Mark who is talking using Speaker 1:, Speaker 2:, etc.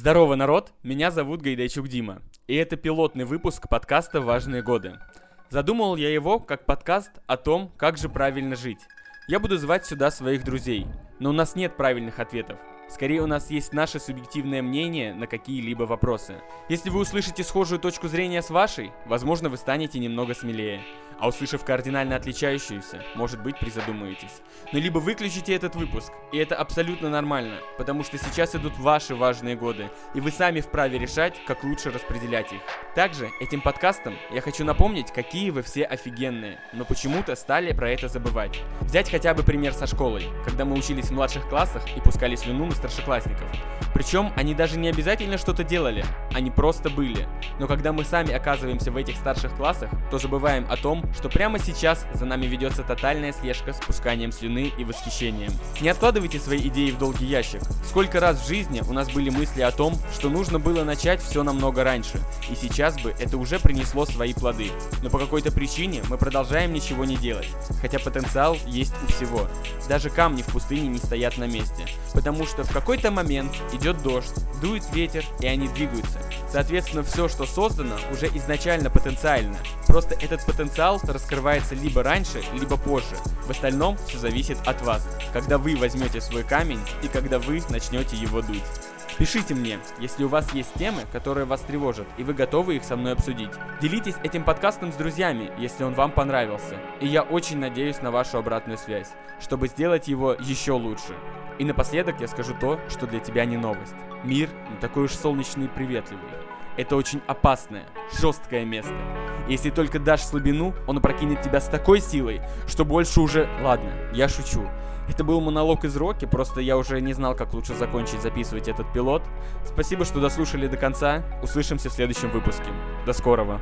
Speaker 1: Здорово, народ! Меня зовут Гайдайчук Дима, и это пилотный выпуск подкаста «Важные годы». Задумал я его как подкаст о том, как же правильно жить. Я буду звать сюда своих друзей, но у нас нет правильных ответов. Скорее, у нас есть наше субъективное мнение на какие-либо вопросы. Если вы услышите схожую точку зрения с вашей, возможно, вы станете немного смелее. А услышав кардинально отличающуюся, может быть, призадумаетесь. Но либо выключите этот выпуск, и это абсолютно нормально, потому что сейчас идут ваши важные годы, и вы сами вправе решать, как лучше распределять их. Также этим подкастом я хочу напомнить, какие вы все офигенные, но почему-то стали про это забывать. Взять хотя бы пример со школой, когда мы учились в младших классах и пускали слюну на старшеклассников. Причем они даже не обязательно что-то делали, они просто были. Но когда мы сами оказываемся в этих старших классах, то забываем о том, что прямо сейчас за нами ведется тотальная слежка с пусканием слюны и восхищением. Не откладывайте свои идеи в долгий ящик. Сколько раз в жизни у нас были мысли о том, что нужно было начать все намного раньше, и сейчас бы это уже принесло свои плоды. Но по какой-то причине мы продолжаем ничего не делать, хотя потенциал есть у всего. Даже камни в пустыне не стоят на месте, потому что в какой-то момент идет дождь, дует ветер, и они двигаются. Соответственно, все, что создано, уже изначально потенциально. Просто этот потенциал раскрывается либо раньше, либо позже. В остальном все зависит от вас, когда вы возьмете свой камень и когда вы начнете его дуть. Пишите мне, если у вас есть темы, которые вас тревожат, и вы готовы их со мной обсудить. Делитесь этим подкастом с друзьями, если он вам понравился. И я очень надеюсь на вашу обратную связь, чтобы сделать его еще лучше. И напоследок я скажу то, что для тебя не новость. Мир не такой уж солнечный и приветливый. Это очень опасное, жесткое место. Если только дашь слабину, он опрокинет тебя с такой силой, что больше уже... Ладно, я шучу. Это был монолог из Роки, просто я уже не знал, как лучше закончить записывать этот пилот. Спасибо, что дослушали до конца. Услышимся в следующем выпуске. До скорого.